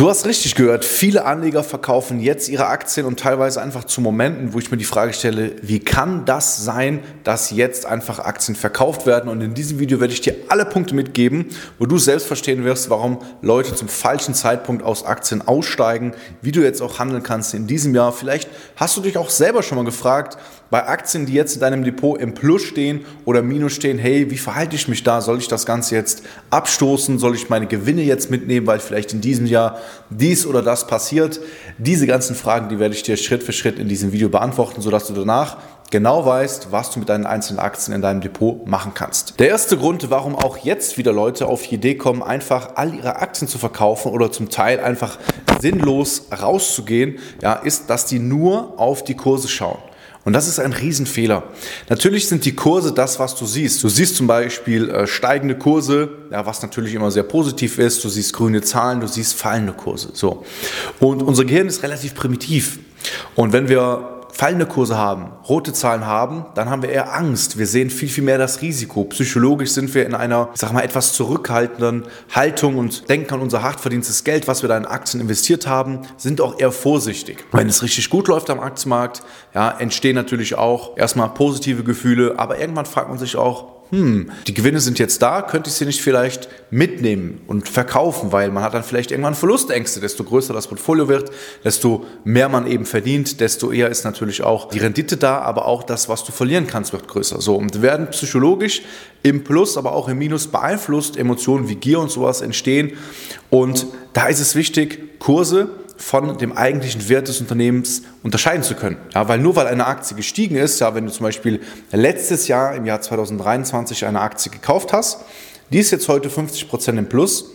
Du hast richtig gehört, viele Anleger verkaufen jetzt ihre Aktien und teilweise einfach zu Momenten, wo ich mir die Frage stelle, wie kann das sein, dass jetzt einfach Aktien verkauft werden? Und in diesem Video werde ich dir alle Punkte mitgeben, wo du selbst verstehen wirst, warum Leute zum falschen Zeitpunkt aus Aktien aussteigen, wie du jetzt auch handeln kannst in diesem Jahr. Vielleicht hast du dich auch selber schon mal gefragt, bei Aktien, die jetzt in deinem Depot im Plus stehen oder Minus stehen, hey, wie verhalte ich mich da? Soll ich das Ganze jetzt abstoßen? Soll ich meine Gewinne jetzt mitnehmen, weil vielleicht in diesem Jahr dies oder das passiert? Diese ganzen Fragen, die werde ich dir Schritt für Schritt in diesem Video beantworten, sodass du danach genau weißt, was du mit deinen einzelnen Aktien in deinem Depot machen kannst. Der erste Grund, warum auch jetzt wieder Leute auf die Idee kommen, einfach all ihre Aktien zu verkaufen oder zum Teil einfach sinnlos rauszugehen, ja, ist, dass die nur auf die Kurse schauen. Und das ist ein Riesenfehler. Natürlich sind die Kurse das, was du siehst. Du siehst zum Beispiel äh, steigende Kurse, ja, was natürlich immer sehr positiv ist. Du siehst grüne Zahlen, du siehst fallende Kurse. So. Und unser Gehirn ist relativ primitiv. Und wenn wir fallende Kurse haben, rote Zahlen haben, dann haben wir eher Angst. Wir sehen viel, viel mehr das Risiko. Psychologisch sind wir in einer, ich sag mal, etwas zurückhaltenden Haltung und denken an unser hart verdientes Geld, was wir da in Aktien investiert haben, sind auch eher vorsichtig. Wenn es richtig gut läuft am Aktienmarkt, ja, entstehen natürlich auch erstmal positive Gefühle, aber irgendwann fragt man sich auch, hm, die Gewinne sind jetzt da, könnte ich sie nicht vielleicht mitnehmen und verkaufen, weil man hat dann vielleicht irgendwann Verlustängste. Desto größer das Portfolio wird, desto mehr man eben verdient, desto eher ist natürlich auch die Rendite da, aber auch das, was du verlieren kannst, wird größer. So, und werden psychologisch im Plus, aber auch im Minus beeinflusst, Emotionen wie Gier und sowas entstehen. Und da ist es wichtig, Kurse von dem eigentlichen Wert des Unternehmens unterscheiden zu können. Ja, weil nur weil eine Aktie gestiegen ist, ja, wenn du zum Beispiel letztes Jahr im Jahr 2023 eine Aktie gekauft hast, die ist jetzt heute 50% im Plus,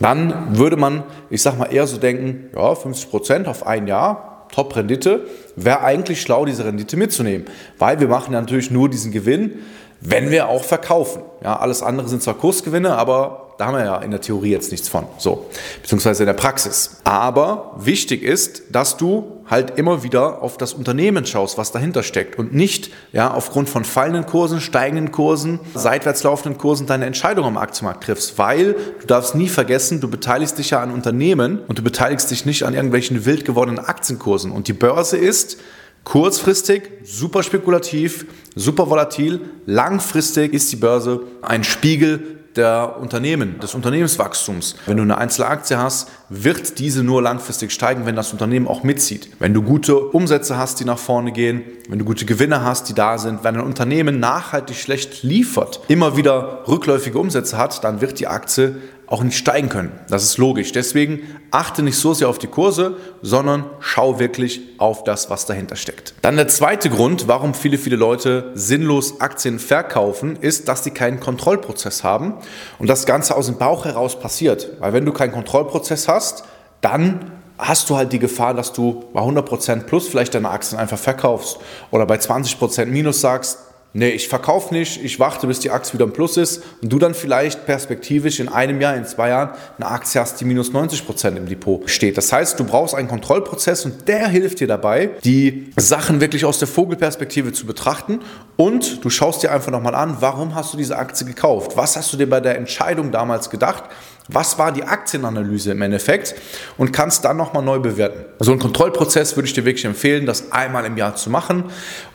dann würde man, ich sag mal, eher so denken, ja, 50% auf ein Jahr, Top-Rendite, wäre eigentlich schlau, diese Rendite mitzunehmen. Weil wir machen ja natürlich nur diesen Gewinn, wenn wir auch verkaufen. Ja, alles andere sind zwar Kursgewinne, aber da haben wir ja in der Theorie jetzt nichts von, so, beziehungsweise in der Praxis. Aber wichtig ist, dass du halt immer wieder auf das Unternehmen schaust, was dahinter steckt und nicht ja, aufgrund von fallenden Kursen, steigenden Kursen, seitwärts laufenden Kursen deine Entscheidung am Aktienmarkt triffst, weil du darfst nie vergessen, du beteiligst dich ja an Unternehmen und du beteiligst dich nicht an irgendwelchen wild gewordenen Aktienkursen und die Börse ist Kurzfristig super spekulativ, super volatil. Langfristig ist die Börse ein Spiegel der Unternehmen, des Unternehmenswachstums. Wenn du eine Einzelaktie hast, wird diese nur langfristig steigen, wenn das Unternehmen auch mitzieht. Wenn du gute Umsätze hast, die nach vorne gehen, wenn du gute Gewinne hast, die da sind, wenn ein Unternehmen nachhaltig schlecht liefert, immer wieder rückläufige Umsätze hat, dann wird die Aktie auch nicht steigen können. Das ist logisch. Deswegen achte nicht so sehr auf die Kurse, sondern schau wirklich auf das, was dahinter steckt. Dann der zweite Grund, warum viele, viele Leute sinnlos Aktien verkaufen, ist, dass sie keinen Kontrollprozess haben und das Ganze aus dem Bauch heraus passiert. Weil wenn du keinen Kontrollprozess hast, dann hast du halt die Gefahr, dass du bei 100% plus vielleicht deine Aktien einfach verkaufst oder bei 20% minus sagst, nee, ich verkaufe nicht, ich warte, bis die Aktie wieder im Plus ist und du dann vielleicht perspektivisch in einem Jahr, in zwei Jahren eine Aktie hast, die minus 90 Prozent im Depot steht. Das heißt, du brauchst einen Kontrollprozess und der hilft dir dabei, die Sachen wirklich aus der Vogelperspektive zu betrachten und du schaust dir einfach nochmal an, warum hast du diese Aktie gekauft? Was hast du dir bei der Entscheidung damals gedacht? Was war die Aktienanalyse im Endeffekt? Und kannst dann nochmal neu bewerten. So einen Kontrollprozess würde ich dir wirklich empfehlen, das einmal im Jahr zu machen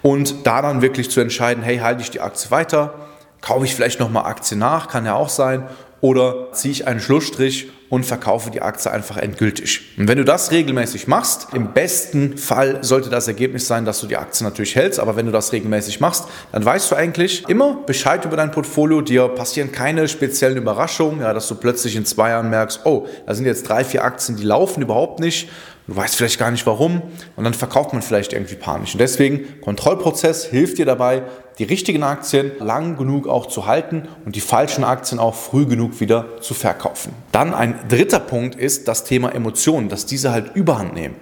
und da dann wirklich zu entscheiden, hey, halte ich die Aktie weiter? Kaufe ich vielleicht nochmal Aktien nach? Kann ja auch sein. Oder ziehe ich einen Schlussstrich und verkaufe die Aktie einfach endgültig. Und wenn du das regelmäßig machst, im besten Fall sollte das Ergebnis sein, dass du die Aktie natürlich hältst, aber wenn du das regelmäßig machst, dann weißt du eigentlich immer Bescheid über dein Portfolio, dir passieren keine speziellen Überraschungen, ja, dass du plötzlich in zwei Jahren merkst, oh, da sind jetzt drei, vier Aktien, die laufen überhaupt nicht Du weißt vielleicht gar nicht warum und dann verkauft man vielleicht irgendwie panisch. Und deswegen, Kontrollprozess hilft dir dabei, die richtigen Aktien lang genug auch zu halten und die falschen Aktien auch früh genug wieder zu verkaufen. Dann ein dritter Punkt ist das Thema Emotionen, dass diese halt überhand nehmen.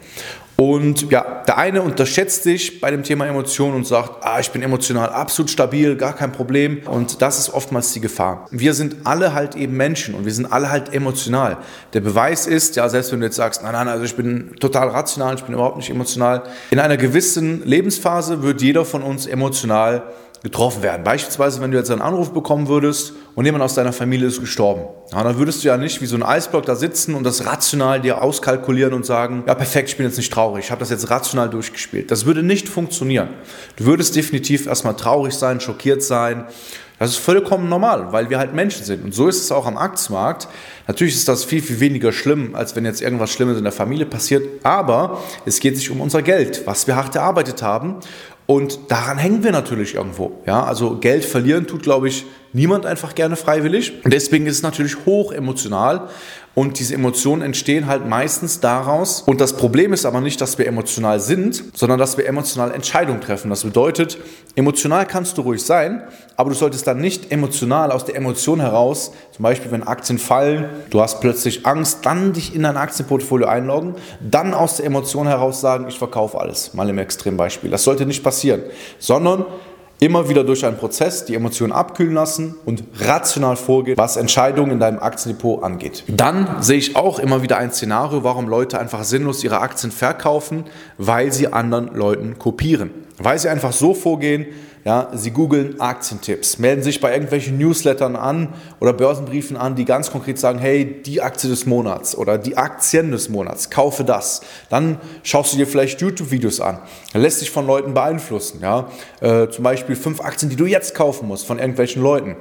Und ja, der eine unterschätzt sich bei dem Thema Emotionen und sagt, ah, ich bin emotional absolut stabil, gar kein Problem. Und das ist oftmals die Gefahr. Wir sind alle halt eben Menschen und wir sind alle halt emotional. Der Beweis ist, ja, selbst wenn du jetzt sagst, nein, nein, also ich bin total rational, ich bin überhaupt nicht emotional. In einer gewissen Lebensphase wird jeder von uns emotional getroffen werden. Beispielsweise, wenn du jetzt einen Anruf bekommen würdest und jemand aus deiner Familie ist gestorben. Ja, dann würdest du ja nicht wie so ein Eisblock da sitzen und das rational dir auskalkulieren und sagen, ja perfekt, ich bin jetzt nicht traurig, ich habe das jetzt rational durchgespielt. Das würde nicht funktionieren. Du würdest definitiv erstmal traurig sein, schockiert sein. Das ist vollkommen normal, weil wir halt Menschen sind. Und so ist es auch am Aktienmarkt. Natürlich ist das viel, viel weniger schlimm, als wenn jetzt irgendwas Schlimmes in der Familie passiert. Aber es geht sich um unser Geld, was wir hart erarbeitet haben. Und daran hängen wir natürlich irgendwo. Ja, also Geld verlieren tut, glaube ich, niemand einfach gerne freiwillig. Und deswegen ist es natürlich hoch emotional. Und diese Emotionen entstehen halt meistens daraus. Und das Problem ist aber nicht, dass wir emotional sind, sondern dass wir emotional Entscheidungen treffen. Das bedeutet, emotional kannst du ruhig sein, aber du solltest dann nicht emotional aus der Emotion heraus, zum Beispiel wenn Aktien fallen, du hast plötzlich Angst, dann dich in dein Aktienportfolio einloggen, dann aus der Emotion heraus sagen, ich verkaufe alles. Mal im Extrembeispiel. Das sollte nicht passieren, sondern immer wieder durch einen Prozess die Emotionen abkühlen lassen und rational vorgehen, was Entscheidungen in deinem Aktiendepot angeht. Dann sehe ich auch immer wieder ein Szenario, warum Leute einfach sinnlos ihre Aktien verkaufen, weil sie anderen Leuten kopieren. Weil sie einfach so vorgehen, ja, Sie googeln Aktientipps, melden sich bei irgendwelchen Newslettern an oder Börsenbriefen an, die ganz konkret sagen, hey, die Aktie des Monats oder die Aktien des Monats, kaufe das. Dann schaust du dir vielleicht YouTube-Videos an. Dann lässt sich von Leuten beeinflussen. Ja? Äh, zum Beispiel fünf Aktien, die du jetzt kaufen musst von irgendwelchen Leuten.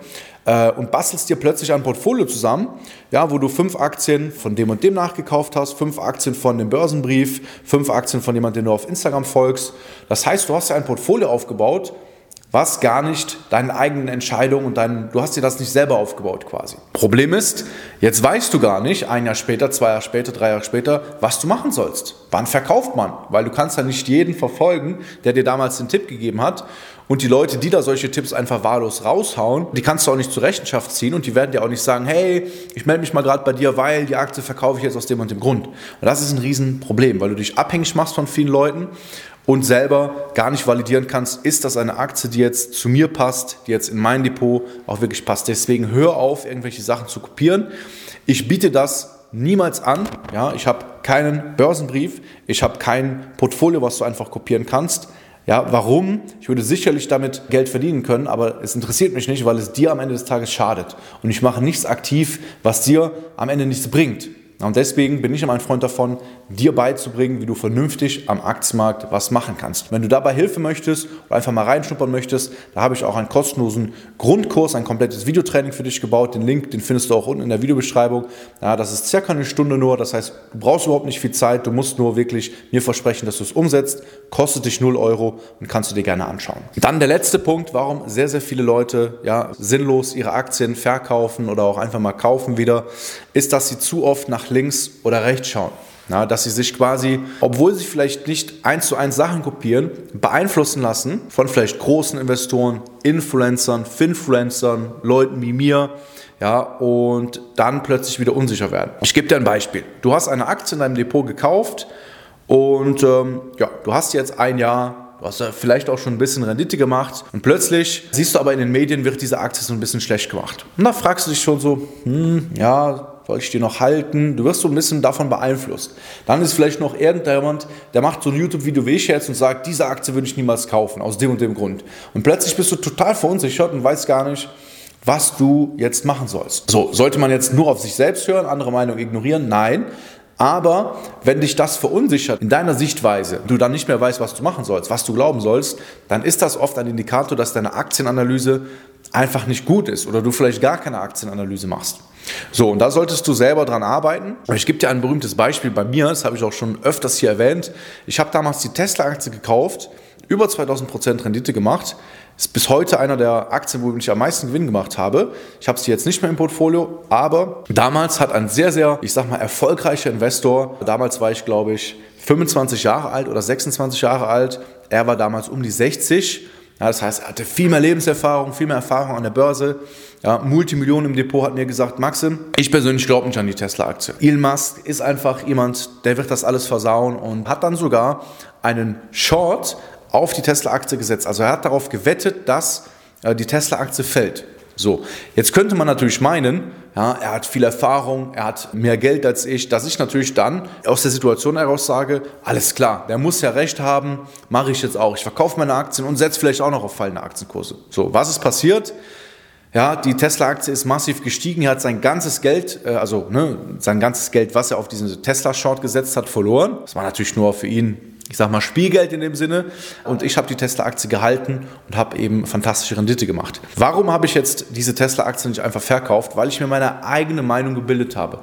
Äh, und bastelst dir plötzlich ein Portfolio zusammen, ja, wo du fünf Aktien von dem und dem nachgekauft hast, fünf Aktien von dem Börsenbrief, fünf Aktien von jemandem, den du auf Instagram folgst. Das heißt, du hast ja ein Portfolio aufgebaut, was gar nicht deine eigenen Entscheidungen und dein, du hast dir das nicht selber aufgebaut quasi. Problem ist, jetzt weißt du gar nicht, ein Jahr später, zwei Jahre später, drei Jahre später, was du machen sollst. Wann verkauft man? Weil du kannst ja nicht jeden verfolgen, der dir damals den Tipp gegeben hat. Und die Leute, die da solche Tipps einfach wahllos raushauen, die kannst du auch nicht zur Rechenschaft ziehen und die werden dir auch nicht sagen, hey, ich melde mich mal gerade bei dir, weil die Aktie verkaufe ich jetzt aus dem und dem Grund. Und das ist ein Riesenproblem, weil du dich abhängig machst von vielen Leuten und selber gar nicht validieren kannst, ist das eine Aktie, die jetzt zu mir passt, die jetzt in mein Depot auch wirklich passt. Deswegen hör auf, irgendwelche Sachen zu kopieren. Ich biete das niemals an. Ja, ich habe keinen Börsenbrief, ich habe kein Portfolio, was du einfach kopieren kannst. Ja, warum? Ich würde sicherlich damit Geld verdienen können, aber es interessiert mich nicht, weil es dir am Ende des Tages schadet. Und ich mache nichts aktiv, was dir am Ende nichts bringt. Und deswegen bin ich immer ein Freund davon, dir beizubringen, wie du vernünftig am Aktienmarkt was machen kannst. Wenn du dabei Hilfe möchtest oder einfach mal reinschnuppern möchtest, da habe ich auch einen kostenlosen Grundkurs, ein komplettes Videotraining für dich gebaut. Den Link, den findest du auch unten in der Videobeschreibung. Ja, das ist circa eine Stunde nur, das heißt, du brauchst überhaupt nicht viel Zeit, du musst nur wirklich mir versprechen, dass du es umsetzt. Kostet dich 0 Euro und kannst du dir gerne anschauen. Dann der letzte Punkt, warum sehr, sehr viele Leute ja, sinnlos ihre Aktien verkaufen oder auch einfach mal kaufen wieder, ist, dass sie zu oft nach links oder rechts schauen. Na, dass sie sich quasi, obwohl sie vielleicht nicht eins zu eins Sachen kopieren, beeinflussen lassen von vielleicht großen Investoren, Influencern, Finfluencern, Leuten wie mir, ja, und dann plötzlich wieder unsicher werden. Ich gebe dir ein Beispiel. Du hast eine Aktie in deinem Depot gekauft und ähm, ja, du hast jetzt ein Jahr Du hast ja vielleicht auch schon ein bisschen Rendite gemacht und plötzlich siehst du aber in den Medien, wird diese Aktie so ein bisschen schlecht gemacht. Und da fragst du dich schon so, hm, ja, soll ich die noch halten? Du wirst so ein bisschen davon beeinflusst. Dann ist vielleicht noch irgendjemand, der macht so ein YouTube-Video wie ich jetzt und sagt, diese Aktie würde ich niemals kaufen, aus dem und dem Grund. Und plötzlich bist du total verunsichert und weißt gar nicht, was du jetzt machen sollst. So, sollte man jetzt nur auf sich selbst hören, andere Meinung ignorieren? Nein. Aber wenn dich das verunsichert in deiner Sichtweise, du dann nicht mehr weißt, was du machen sollst, was du glauben sollst, dann ist das oft ein Indikator, dass deine Aktienanalyse einfach nicht gut ist oder du vielleicht gar keine Aktienanalyse machst. So, und da solltest du selber dran arbeiten. Ich gebe dir ein berühmtes Beispiel bei mir, das habe ich auch schon öfters hier erwähnt. Ich habe damals die Tesla-Aktie gekauft, über 2000% Rendite gemacht. Ist bis heute einer der Aktien, wo ich am meisten Gewinn gemacht habe. Ich habe sie jetzt nicht mehr im Portfolio, aber damals hat ein sehr, sehr, ich sag mal, erfolgreicher Investor, damals war ich, glaube ich, 25 Jahre alt oder 26 Jahre alt, er war damals um die 60 Ja, das heißt, er hatte viel mehr Lebenserfahrung, viel mehr Erfahrung an der Börse. Ja, Multimillionen im Depot hat mir gesagt, Maxim, ich persönlich glaube nicht an die Tesla-Aktie. Elon Musk ist einfach jemand, der wird das alles versauen und hat dann sogar einen Short auf die Tesla-Aktie gesetzt. Also er hat darauf gewettet, dass äh, die Tesla-Aktie fällt. So, jetzt könnte man natürlich meinen, ja, er hat viel Erfahrung, er hat mehr Geld als ich, dass ich natürlich dann aus der Situation heraus sage, alles klar, der muss ja recht haben, mache ich jetzt auch. Ich verkaufe meine Aktien und setze vielleicht auch noch auf fallende Aktienkurse. So, was ist passiert? Ja, die Tesla-Aktie ist massiv gestiegen. Er hat sein ganzes Geld, äh, also ne, sein ganzes Geld, was er auf diesen Tesla-Short gesetzt hat, verloren. Das war natürlich nur für ihn ich sag mal, Spielgeld in dem Sinne. Und ich habe die Tesla-Aktie gehalten und habe eben fantastische Rendite gemacht. Warum habe ich jetzt diese Tesla-Aktie nicht einfach verkauft? Weil ich mir meine eigene Meinung gebildet habe.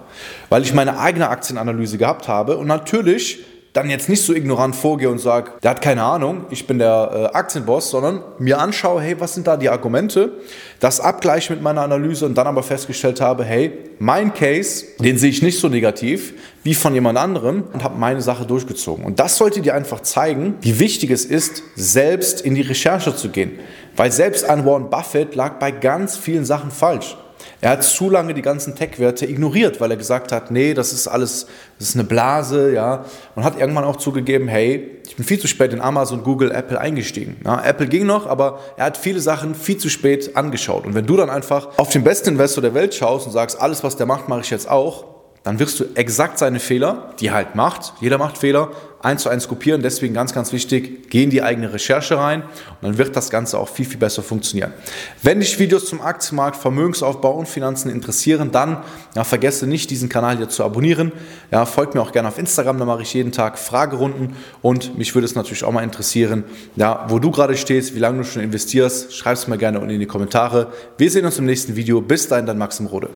Weil ich meine eigene Aktienanalyse gehabt habe und natürlich dann jetzt nicht so ignorant vorgehe und sage, der hat keine Ahnung, ich bin der äh, Aktienboss, sondern mir anschaue, hey, was sind da die Argumente, das abgleiche mit meiner Analyse und dann aber festgestellt habe, hey, mein Case, den sehe ich nicht so negativ wie von jemand anderem und habe meine Sache durchgezogen. Und das sollte dir einfach zeigen, wie wichtig es ist, selbst in die Recherche zu gehen. Weil selbst ein Warren Buffett lag bei ganz vielen Sachen falsch. Er hat zu lange die ganzen Tech-Werte ignoriert, weil er gesagt hat, nee, das ist alles, das ist eine Blase, ja. Und hat irgendwann auch zugegeben, hey, ich bin viel zu spät in Amazon, Google, Apple eingestiegen. Ja, Apple ging noch, aber er hat viele Sachen viel zu spät angeschaut. Und wenn du dann einfach auf den besten Investor der Welt schaust und sagst, alles, was der macht, mache ich jetzt auch, dann wirst du exakt seine Fehler, die er halt macht, jeder macht Fehler, eins zu eins kopieren. Deswegen ganz, ganz wichtig, geh in die eigene Recherche rein und dann wird das Ganze auch viel, viel besser funktionieren. Wenn dich Videos zum Aktienmarkt, Vermögensaufbau und Finanzen interessieren, dann ja, vergesse nicht, diesen Kanal hier zu abonnieren. Ja, folgt mir auch gerne auf Instagram, da mache ich jeden Tag Fragerunden und mich würde es natürlich auch mal interessieren, ja, wo du gerade stehst, wie lange du schon investierst. Schreib es mir gerne unten in die Kommentare. Wir sehen uns im nächsten Video. Bis dahin, dein Maxim Rode.